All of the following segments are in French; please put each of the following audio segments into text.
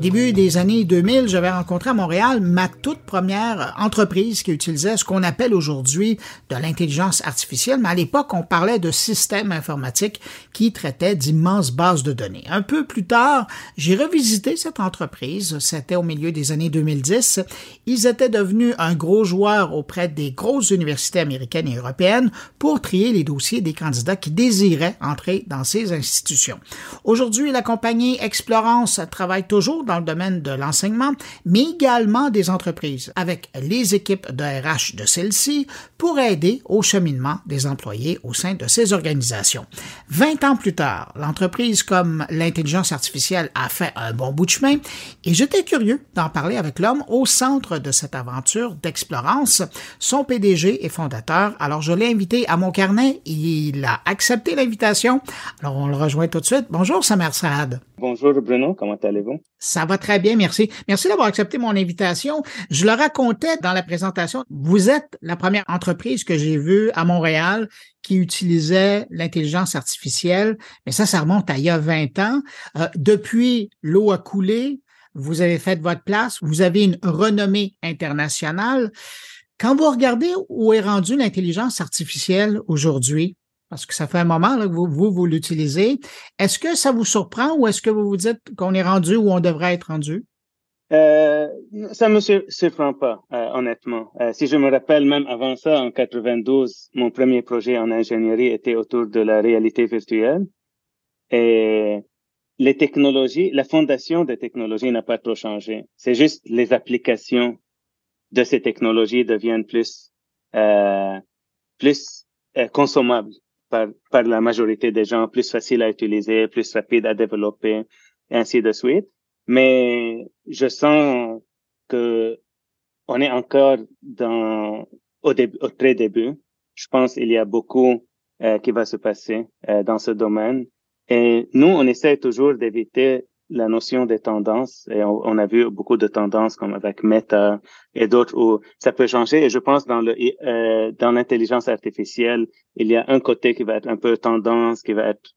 Au début des années 2000, j'avais rencontré à Montréal ma toute première entreprise qui utilisait ce qu'on appelle aujourd'hui de l'intelligence artificielle, mais à l'époque, on parlait de systèmes informatiques qui traitaient d'immenses bases de données. Un peu plus tard, j'ai revisité cette entreprise, c'était au milieu des années 2010. Ils étaient devenus un gros joueur auprès des grosses universités américaines et européennes pour trier les dossiers des candidats qui désiraient entrer dans ces institutions. Aujourd'hui, la compagnie Explorance travaille toujours dans le domaine de l'enseignement, mais également des entreprises avec les équipes de RH de celles-ci pour aider au cheminement des employés au sein de ces organisations. 20 ans plus tard, l'entreprise comme l'intelligence artificielle a fait un bon bout de chemin et j'étais curieux d'en parler avec l'homme au centre de cette aventure d'explorance, son PDG et fondateur. Alors je l'ai invité à mon carnet, il a accepté l'invitation. Alors on le rejoint tout de suite. Bonjour Samer Saad. Bonjour Bruno, comment allez-vous? Ça va très bien, merci. Merci d'avoir accepté mon invitation. Je le racontais dans la présentation. Vous êtes la première entreprise que j'ai vue à Montréal qui utilisait l'intelligence artificielle, mais ça, ça remonte à il y a 20 ans. Euh, depuis, l'eau a coulé, vous avez fait votre place, vous avez une renommée internationale. Quand vous regardez où est rendue l'intelligence artificielle aujourd'hui, parce que ça fait un moment que vous, vous, vous l'utilisez. Est-ce que ça vous surprend ou est-ce que vous vous dites qu'on est rendu où on devrait être rendu? Euh, ça me surprend pas, euh, honnêtement. Euh, si je me rappelle, même avant ça, en 92, mon premier projet en ingénierie était autour de la réalité virtuelle. Et les technologies, la fondation des technologies n'a pas trop changé. C'est juste les applications de ces technologies deviennent plus, euh, plus consommables par, par la majorité des gens, plus facile à utiliser, plus rapide à développer, et ainsi de suite. Mais je sens que on est encore dans au, début, au très début. Je pense qu'il y a beaucoup euh, qui va se passer euh, dans ce domaine. Et nous, on essaie toujours d'éviter la notion des tendances. Et on, a vu beaucoup de tendances comme avec Meta et d'autres où ça peut changer. Et je pense dans le euh, dans l'intelligence artificielle, il y a un côté qui va être un peu tendance, qui va être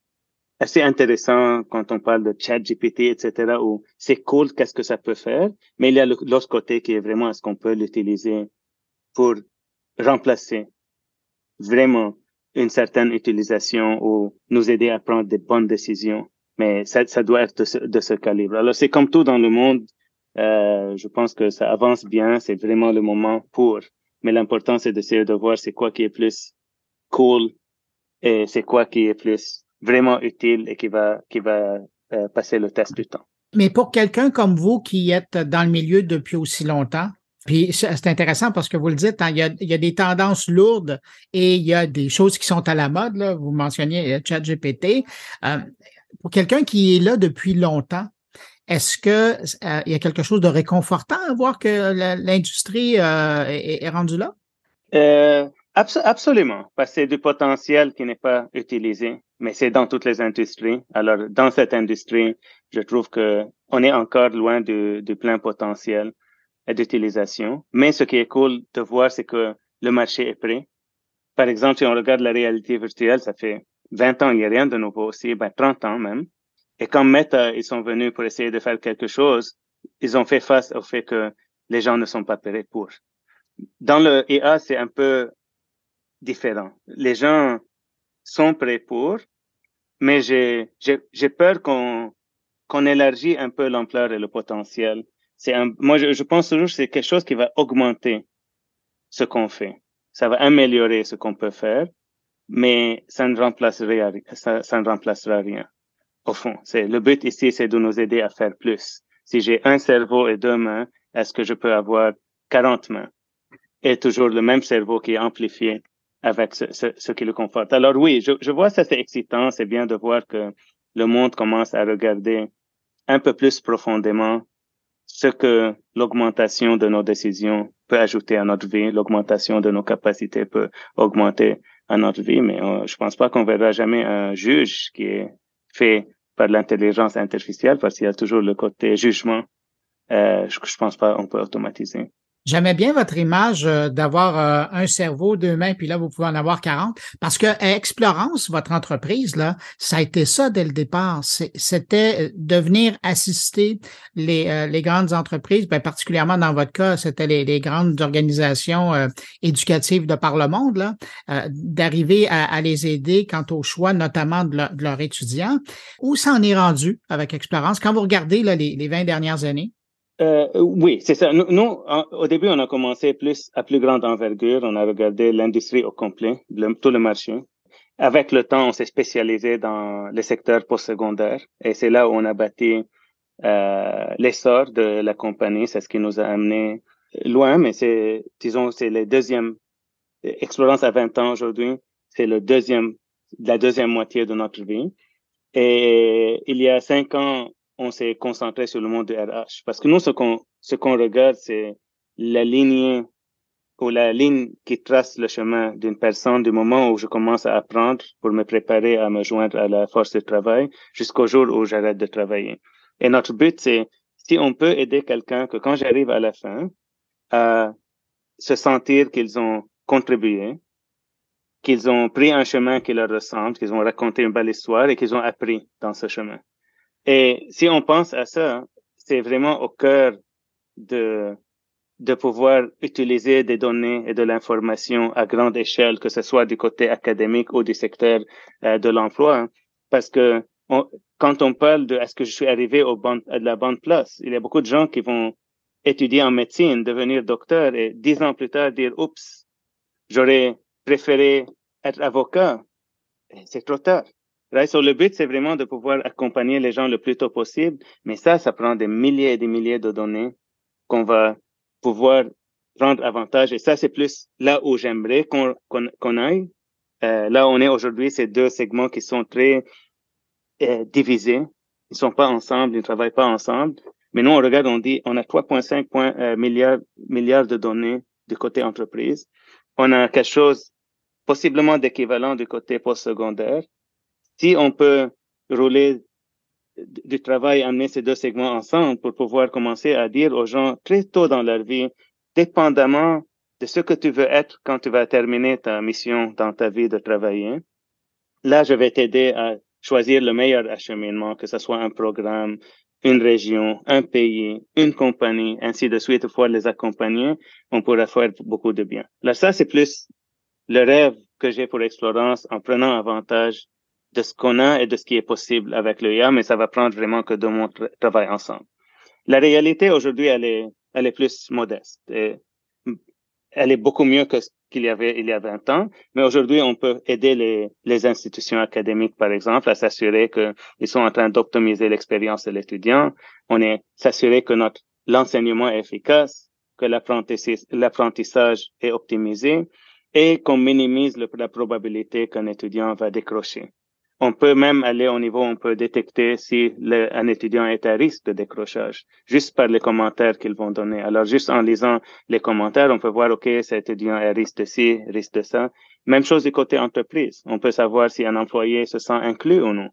assez intéressant quand on parle de chat GPT, etc., où c'est cool, qu'est-ce que ça peut faire. Mais il y a l'autre côté qui est vraiment est-ce qu'on peut l'utiliser pour remplacer vraiment une certaine utilisation ou nous aider à prendre des bonnes décisions mais ça, ça doit être de ce, de ce calibre. Alors, c'est comme tout dans le monde. Euh, je pense que ça avance bien. C'est vraiment le moment pour. Mais l'important, c'est d'essayer de voir c'est quoi qui est plus cool et c'est quoi qui est plus vraiment utile et qui va, qui va euh, passer le test du temps. Mais pour quelqu'un comme vous qui êtes dans le milieu depuis aussi longtemps, puis c'est intéressant parce que vous le dites, hein, il, y a, il, y a, des tendances lourdes et il y a des choses qui sont à la mode. Là. Vous mentionniez ChatGPT. Euh, pour quelqu'un qui est là depuis longtemps, est-ce que euh, il y a quelque chose de réconfortant à voir que l'industrie euh, est, rendue là? Euh, absolument, parce que c'est du potentiel qui n'est pas utilisé, mais c'est dans toutes les industries. Alors, dans cette industrie, je trouve que on est encore loin du, du plein potentiel d'utilisation. Mais ce qui est cool de voir, c'est que le marché est prêt. Par exemple, si on regarde la réalité virtuelle, ça fait 20 ans, il n'y a rien de nouveau aussi, ben 30 ans même. Et quand Meta, ils sont venus pour essayer de faire quelque chose, ils ont fait face au fait que les gens ne sont pas prêts pour. Dans le IA, c'est un peu différent. Les gens sont prêts pour, mais j'ai, j'ai, peur qu'on, qu'on élargit un peu l'ampleur et le potentiel. C'est un, moi, je, je pense toujours que c'est quelque chose qui va augmenter ce qu'on fait. Ça va améliorer ce qu'on peut faire mais ça ne remplacera, ça, ça ne remplacera rien. Au fond, c'est le but ici, c'est de nous aider à faire plus. Si j'ai un cerveau et deux mains, est-ce que je peux avoir 40 mains? Et toujours le même cerveau qui est amplifié avec ce, ce, ce qui le conforte. Alors oui, je, je vois ça, c'est excitant, c'est bien de voir que le monde commence à regarder un peu plus profondément ce que l'augmentation de nos décisions peut ajouter à notre vie, l'augmentation de nos capacités peut augmenter à notre vie, mais euh, je pense pas qu'on verra jamais un juge qui est fait par l'intelligence artificielle parce qu'il y a toujours le côté jugement. Euh, je, je pense pas qu'on peut automatiser. J'aimais bien votre image euh, d'avoir euh, un cerveau, deux mains, puis là, vous pouvez en avoir 40. Parce que Explorance, votre entreprise, là, ça a été ça dès le départ. C'était euh, de venir assister les, grandes entreprises, ben, particulièrement dans votre cas, c'était les, grandes organisations éducatives de par le monde, d'arriver à, les aider quant au choix, notamment de, leurs étudiants. Où ça en est rendu avec Explorance? Quand vous regardez là, les, les 20 dernières années? Euh, oui, c'est ça. Nous, au début, on a commencé plus à plus grande envergure. On a regardé l'industrie au complet, tout le marché. Avec le temps, on s'est spécialisé dans le secteur postsecondaire et c'est là où on a bâti euh, l'essor de la compagnie. C'est ce qui nous a amené loin, mais c'est, disons, c'est le deuxième expérience à 20 ans aujourd'hui. C'est le deuxième, la deuxième moitié de notre vie. Et il y a cinq ans, on s'est concentré sur le monde de RH. Parce que nous, ce qu'on, ce qu'on regarde, c'est la ligne ou la ligne qui trace le chemin d'une personne du moment où je commence à apprendre pour me préparer à me joindre à la force de travail jusqu'au jour où j'arrête de travailler. Et notre but, c'est si on peut aider quelqu'un que quand j'arrive à la fin, à se sentir qu'ils ont contribué, qu'ils ont pris un chemin qui leur ressemble, qu'ils ont raconté une belle histoire et qu'ils ont appris dans ce chemin. Et si on pense à ça, c'est vraiment au cœur de, de pouvoir utiliser des données et de l'information à grande échelle, que ce soit du côté académique ou du secteur euh, de l'emploi. Parce que quand on parle de est-ce que je suis arrivé au bon, à la bonne place, il y a beaucoup de gens qui vont étudier en médecine, devenir docteur et dix ans plus tard dire, oups, j'aurais préféré être avocat. C'est trop tard. Right? So, le but, c'est vraiment de pouvoir accompagner les gens le plus tôt possible. Mais ça, ça prend des milliers et des milliers de données qu'on va pouvoir prendre avantage. Et ça, c'est plus là où j'aimerais qu'on qu'on aille. Euh, là, on est aujourd'hui, c'est deux segments qui sont très euh, divisés. Ils sont pas ensemble, ils ne travaillent pas ensemble. Mais nous, on regarde, on dit, on a 3,5 euh, milliards, milliards de données du côté entreprise. On a quelque chose possiblement d'équivalent du côté postsecondaire si on peut rouler du travail, amener ces deux segments ensemble pour pouvoir commencer à dire aux gens très tôt dans leur vie, dépendamment de ce que tu veux être quand tu vas terminer ta mission dans ta vie de travailler, là, je vais t'aider à choisir le meilleur acheminement, que ce soit un programme, une région, un pays, une compagnie, ainsi de suite, pour les accompagner, on pourra faire beaucoup de bien. Là, ça, c'est plus le rêve que j'ai pour Explorance en prenant avantage de ce qu'on a et de ce qui est possible avec l'IA, mais ça va prendre vraiment que de mon travail ensemble. La réalité aujourd'hui, elle est, elle est plus modeste. Et elle est beaucoup mieux que ce qu'il y avait il y a 20 ans, mais aujourd'hui, on peut aider les, les institutions académiques, par exemple, à s'assurer qu'ils sont en train d'optimiser l'expérience de l'étudiant. On est s'assurer que notre l'enseignement est efficace, que l'apprentissage est optimisé et qu'on minimise la probabilité qu'un étudiant va décrocher. On peut même aller au niveau, on peut détecter si un étudiant est à risque de décrochage, juste par les commentaires qu'ils vont donner. Alors, juste en lisant les commentaires, on peut voir, OK, cet étudiant est à risque de ci, risque de ça. Même chose du côté entreprise. On peut savoir si un employé se sent inclus ou non.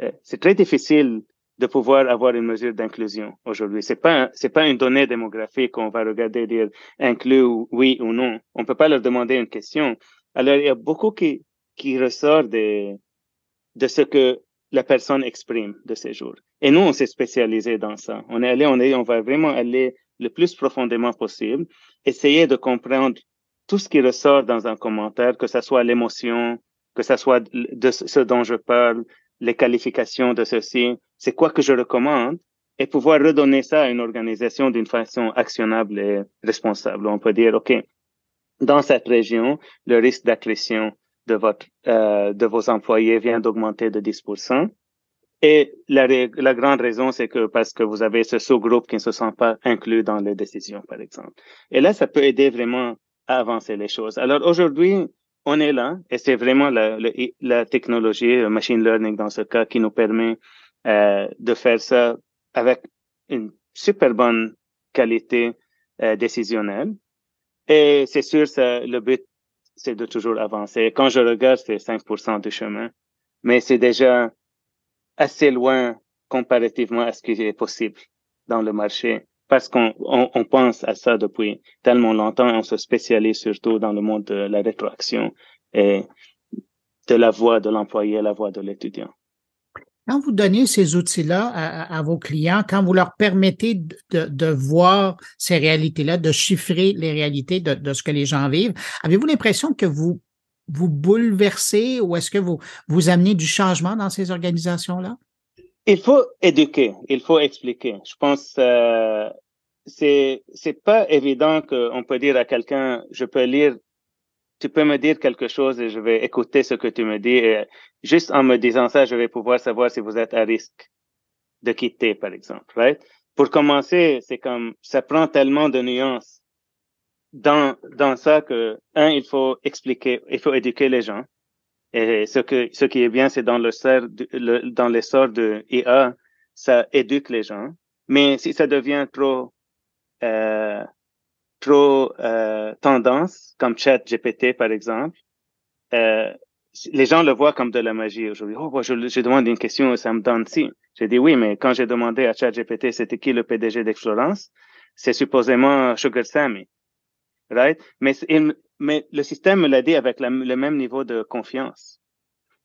Euh, c'est très difficile de pouvoir avoir une mesure d'inclusion aujourd'hui. C'est pas c'est pas une donnée démographique qu'on va regarder dire inclus oui ou non. On peut pas leur demander une question. Alors il y a beaucoup qui qui ressort des de ce que la personne exprime de ces jours. Et nous, on s'est spécialisé dans ça. On est allé, on est, on va vraiment aller le plus profondément possible, essayer de comprendre tout ce qui ressort dans un commentaire, que ce soit l'émotion, que ce soit de ce dont je parle, les qualifications de ceci, c'est quoi que je recommande, et pouvoir redonner ça à une organisation d'une façon actionnable et responsable. On peut dire, OK, dans cette région, le risque d'accrétion de votre euh, de vos employés vient d'augmenter de 10%. Et la, la grande raison, c'est que parce que vous avez ce sous-groupe qui ne se sent pas inclus dans les décisions, par exemple. Et là, ça peut aider vraiment à avancer les choses. Alors aujourd'hui, on est là et c'est vraiment la, la, technologie, le machine learning dans ce cas, qui nous permet euh, de faire ça avec une super bonne qualité euh, décisionnelle. Et c'est sûr, ça, le but c'est de toujours avancer. Quand je regarde, c'est 5% du chemin, mais c'est déjà assez loin comparativement à ce qui est possible dans le marché parce qu'on on, pense à ça depuis tellement longtemps et on se spécialise surtout dans le monde de la rétroaction et de la voix de l'employé, la voix de l'étudiant. Quand vous donnez ces outils-là à, vos clients, quand vous leur permettez de, voir ces réalités-là, de chiffrer les réalités de, ce que les gens vivent, avez-vous l'impression que vous vous bouleversez ou est-ce que vous vous amenez du changement dans ces organisations-là? Il faut éduquer, il faut expliquer. Je pense euh, c'est c'est pas évident qu'on peut dire à quelqu'un je peux lire tu peux me dire quelque chose et je vais écouter ce que tu me dis. Et juste en me disant ça, je vais pouvoir savoir si vous êtes à risque de quitter, par exemple. Right? Pour commencer, c'est comme ça prend tellement de nuances dans dans ça que un, il faut expliquer, il faut éduquer les gens. Et ce que ce qui est bien, c'est dans le, le dans l'essor de IA, ça éduque les gens. Mais si ça devient trop euh, trop euh, tendance, comme Chat GPT par exemple, euh, les gens le voient comme de la magie aujourd'hui. Oh, je, je, demande une question, ça me donne si. J'ai dit oui, mais quand j'ai demandé à Chat GPT c'était qui le PDG d'Explorance, c'est supposément Sugar Sammy, right? Mais, mais le système me l'a dit avec le même niveau de confiance.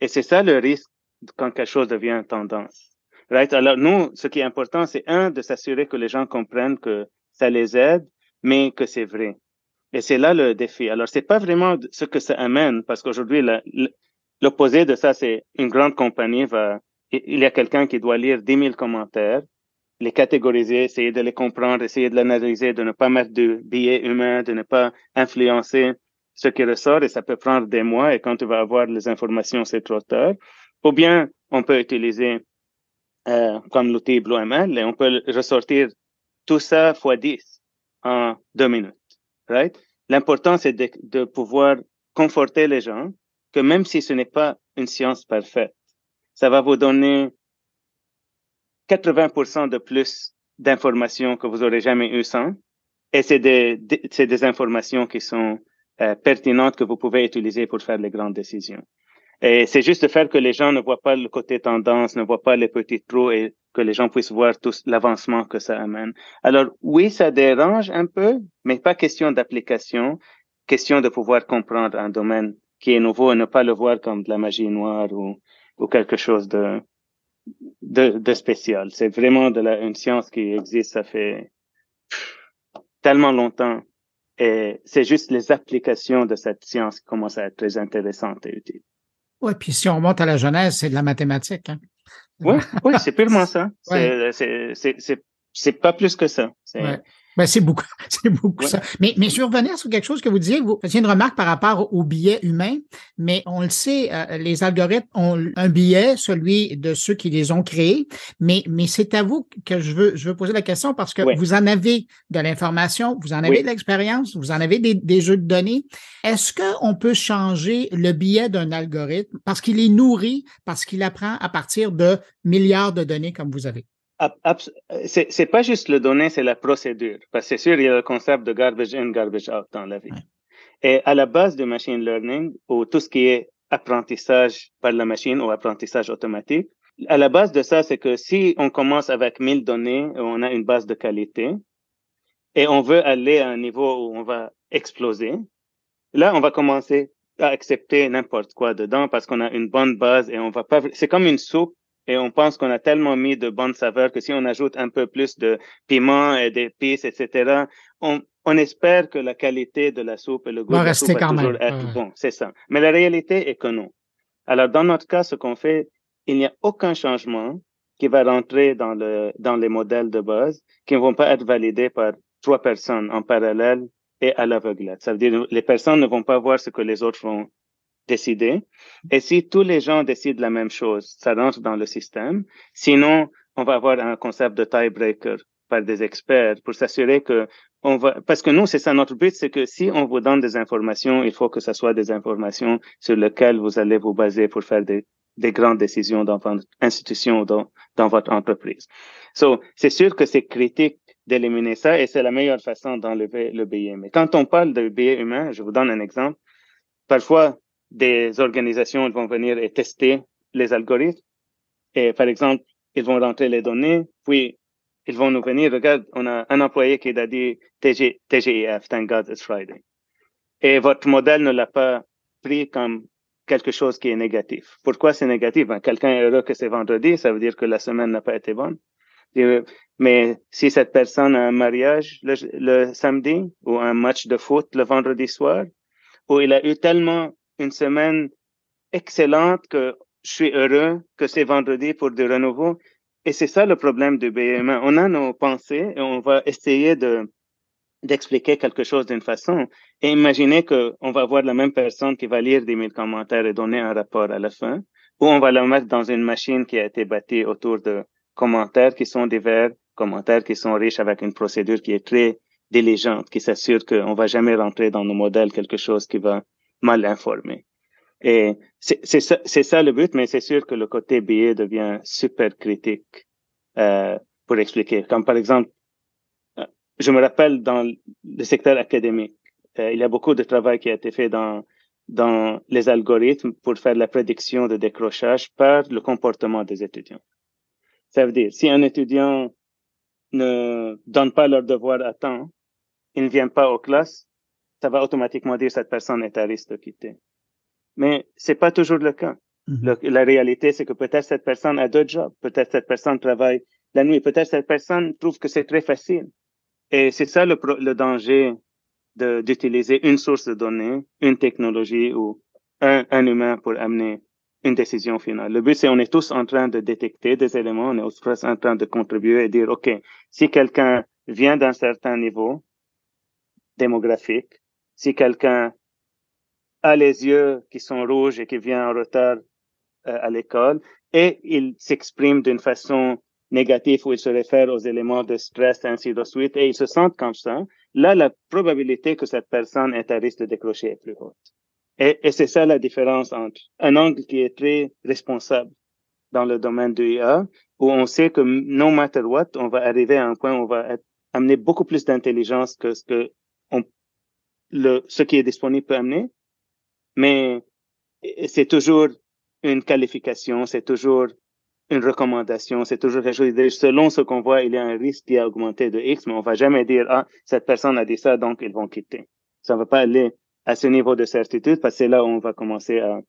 Et c'est ça le risque quand quelque chose devient tendance. Right? Alors nous, ce qui est important, c'est un de s'assurer que les gens comprennent que ça les aide mais que c'est vrai. Et c'est là le défi. Alors, c'est pas vraiment ce que ça amène, parce qu'aujourd'hui, l'opposé de ça, c'est une grande compagnie va, il y a quelqu'un qui doit lire 10 000 commentaires, les catégoriser, essayer de les comprendre, essayer de l'analyser, de ne pas mettre de billets humains, de ne pas influencer ce qui ressort, et ça peut prendre des mois, et quand tu vas avoir les informations, c'est trop tard. Ou bien, on peut utiliser euh, comme l'outil BlueML, et on peut ressortir tout ça fois 10 en deux minutes. Right? L'important, c'est de, pouvoir conforter les gens que même si ce n'est pas une science parfaite, ça va vous donner 80% de plus d'informations que vous aurez jamais eu sans. Et c'est des, c'est des informations qui sont euh, pertinentes que vous pouvez utiliser pour faire les grandes décisions. Et c'est juste de faire que les gens ne voient pas le côté tendance, ne voient pas les petits trous et que les gens puissent voir tout l'avancement que ça amène. Alors oui, ça dérange un peu, mais pas question d'application, question de pouvoir comprendre un domaine qui est nouveau et ne pas le voir comme de la magie noire ou, ou quelque chose de, de, de spécial. C'est vraiment de la, une science qui existe, ça fait tellement longtemps. Et c'est juste les applications de cette science qui commencent à être très intéressantes et utiles. Oui, puis si on remonte à la Genèse, c'est de la mathématique. Hein? Oui, ouais, c'est purement ça. C'est pas plus que ça. Ben, c'est beaucoup, c'est beaucoup ça. Mais, mais je veux revenir sur quelque chose que vous disiez. Vous faisiez une remarque par rapport au biais humain, mais on le sait, euh, les algorithmes ont un biais, celui de ceux qui les ont créés. Mais, mais c'est à vous que je veux, je veux poser la question parce que vous en avez de l'information, vous en avez de l'expérience, vous en avez des, des jeux de données. Est-ce qu'on peut changer le biais d'un algorithme parce qu'il est nourri, parce qu'il apprend à partir de milliards de données comme vous avez? C'est, pas juste le donner, c'est la procédure. Parce que c'est sûr, il y a le concept de garbage in, garbage out dans la vie. Et à la base du machine learning, ou tout ce qui est apprentissage par la machine ou apprentissage automatique, à la base de ça, c'est que si on commence avec 1000 données, on a une base de qualité, et on veut aller à un niveau où on va exploser, là, on va commencer à accepter n'importe quoi dedans parce qu'on a une bonne base et on va pas, c'est comme une soupe et on pense qu'on a tellement mis de bonnes saveurs que si on ajoute un peu plus de piment et d'épices, etc., on, on espère que la qualité de la soupe et le goût va, de la toujours être bon. C'est ça. Mais la réalité est que non. Alors, dans notre cas, ce qu'on fait, il n'y a aucun changement qui va rentrer dans le, dans les modèles de base qui ne vont pas être validés par trois personnes en parallèle et à l'aveuglette. Ça veut dire les personnes ne vont pas voir ce que les autres vont décider. Et si tous les gens décident la même chose, ça rentre dans le système. Sinon, on va avoir un concept de tiebreaker par des experts pour s'assurer que on va, parce que nous, c'est ça notre but, c'est que si on vous donne des informations, il faut que ce soit des informations sur lesquelles vous allez vous baser pour faire des, des grandes décisions dans votre institution ou dans, dans votre entreprise. So, c'est sûr que c'est critique d'éliminer ça et c'est la meilleure façon d'enlever le biais. Mais quand on parle de biais humain, je vous donne un exemple. Parfois, des organisations vont venir et tester les algorithmes. Et par exemple, ils vont rentrer les données, puis ils vont nous venir, regarde, on a un employé qui a dit TG, TGIF, Thank God It's Friday. Et votre modèle ne l'a pas pris comme quelque chose qui est négatif. Pourquoi c'est négatif? Ben, quelqu'un est heureux que c'est vendredi, ça veut dire que la semaine n'a pas été bonne. Mais si cette personne a un mariage le, le, samedi ou un match de foot le vendredi soir, où il a eu tellement une semaine excellente que je suis heureux que c'est vendredi pour du renouveau. Et c'est ça le problème du BMA. On a nos pensées et on va essayer de d'expliquer quelque chose d'une façon. Et imaginez qu'on va voir la même personne qui va lire 10 000 commentaires et donner un rapport à la fin, ou on va la mettre dans une machine qui a été bâtie autour de commentaires qui sont divers, commentaires qui sont riches avec une procédure qui est très diligente, qui s'assure qu'on va jamais rentrer dans nos modèles quelque chose qui va mal informer. Et c'est ça, ça, le but, mais c'est sûr que le côté billet devient super critique euh, pour expliquer. Comme par exemple, euh, je me rappelle dans le secteur académique, euh, il y a beaucoup de travail qui a été fait dans dans les algorithmes pour faire la prédiction de décrochage par le comportement des étudiants. Ça veut dire, si un étudiant ne donne pas leur devoir à temps, il ne vient pas aux classes, ça va automatiquement dire cette personne est à risque de quitter. Mais c'est pas toujours le cas. Mhm. la réalité, c'est que peut-être cette personne a deux jobs, peut-être cette personne travaille la nuit, peut-être cette personne trouve que c'est très facile. Et c'est ça le, le danger d'utiliser une source de données, une technologie ou un, un humain pour amener une décision finale. Le but, c'est on est tous en train de détecter des éléments, on est tous en train de contribuer et dire, OK, si quelqu'un vient d'un certain niveau démographique, si quelqu'un a les yeux qui sont rouges et qui vient en retard euh, à l'école et il s'exprime d'une façon négative où il se réfère aux éléments de stress, ainsi de suite, et il se sent comme ça, là, la probabilité que cette personne est à risque de décrocher est plus haute. Et, et c'est ça la différence entre un angle qui est très responsable dans le domaine de l'IA, où on sait que no matter what, on va arriver à un point où on va amener beaucoup plus d'intelligence que ce que le, ce qui est disponible peut amener, mais c'est toujours une qualification, c'est toujours une recommandation, c'est toujours quelque chose. Selon ce qu'on voit, il y a un risque qui a augmenté de X, mais on va jamais dire, ah, cette personne a dit ça, donc ils vont quitter. Ça ne va pas aller à ce niveau de certitude parce que c'est là où on va commencer à,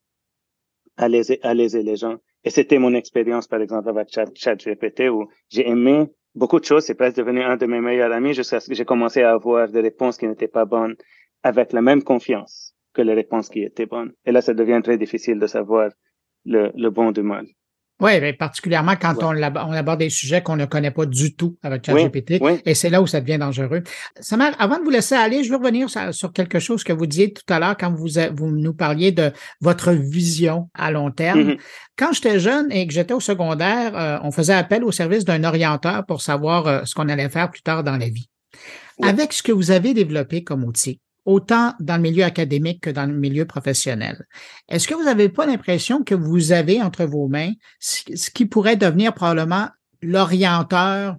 à, léser, à léser les gens. Et c'était mon expérience, par exemple, avec ChatGPT où j'ai aimé beaucoup de choses. C'est presque devenu un de mes meilleurs amis jusqu'à ce que j'ai commencé à avoir des réponses qui n'étaient pas bonnes avec la même confiance que les réponses qui étaient bonnes. Et là, ça devient très difficile de savoir le, le bon du mal. Oui, mais particulièrement quand on, on, aborde des sujets qu'on ne connaît pas du tout avec ChatGPT. Et c'est là où ça devient dangereux. Samar, avant de vous laisser aller, je veux revenir sur, quelque chose que vous disiez tout à l'heure quand vous, vous nous parliez de votre vision à long terme. Mm-hmm. Quand j'étais jeune et que j'étais au secondaire, euh, on faisait appel au service d'un orienteur pour savoir euh, ce qu'on allait faire plus tard dans la vie. Avec ce que vous avez développé comme outil, autant dans le milieu académique que dans le milieu professionnel. Est-ce que vous n'avez pas l'impression que vous avez entre vos mains ce qui pourrait devenir probablement l'orienteur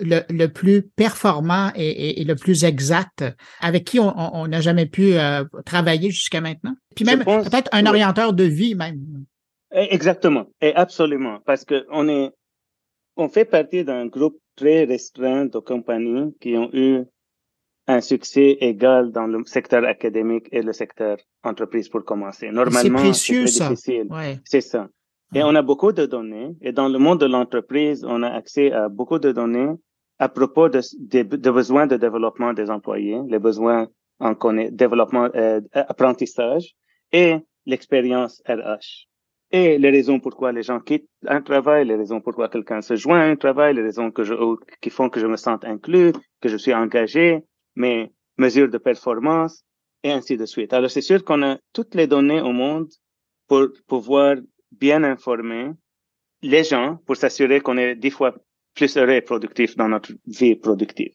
le, plus performant et, le plus exact avec qui on n'a jamais pu euh, travailler jusqu'à maintenant? Puis même peut-être un orienteur de vie même. Eh, exactement, et absolument, parce que on est, on fait partie d'un groupe très restreint de compagnies qui ont eu un succès égal dans le secteur académique et le secteur entreprise pour commencer. Normalement, c'est difficile. C'est ça. Et on a beaucoup de données. Et dans le monde de l'entreprise, on a accès à beaucoup de données à propos de, de, besoins de développement des employés, les besoins en développement, euh, apprentissage et l'expérience RH. Et les raisons pourquoi les gens quittent un travail, les raisons pourquoi quelqu'un se joint à un travail, les raisons que je, qui font que je me sente inclus, que je suis engagé, mes mesures de performance, et ainsi de suite. Alors, c'est sûr qu'on a toutes les données au monde pour pouvoir bien informer les gens pour s'assurer qu'on est dix fois plus heureux et productif dans notre vie productive.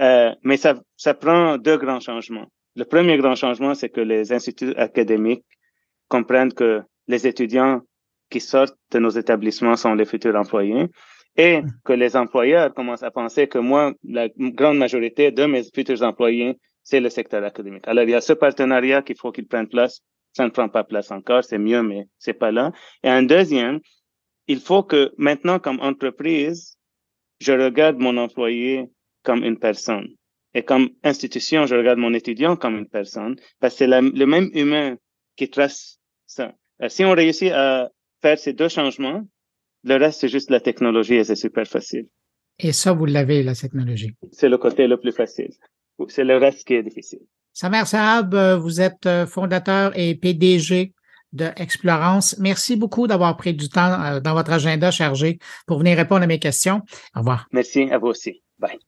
Euh, mais ça, ça prend deux grands changements. Le premier grand changement, c'est que les instituts académiques comprennent que les étudiants qui sortent de nos établissements sont les futurs employés et que les employeurs commencent à penser que moi, la grande majorité de mes futurs employés, c'est le secteur académique. Alors, il y a ce partenariat qu'il faut qu'il prenne place. Ça ne prend pas place encore, c'est mieux, mais c'est pas là. Et un deuxième, il faut que maintenant, comme entreprise, je regarde mon employé comme une personne. Et comme institution, je regarde mon étudiant comme une personne, parce que c'est le même humain qui trace ça. Euh, si on réussit à faire ces deux changements, le reste, c'est juste la technologie et c'est super facile. Et ça, vous l'avez, la technologie? C'est le côté le plus facile. C'est le reste qui est difficile. Samer Saab, euh, vous êtes euh, fondateur et PDG de Explorance. Merci beaucoup d'avoir pris du temps dans votre agenda chargé pour venir répondre à mes questions. Au revoir. Merci à vous aussi. Bye.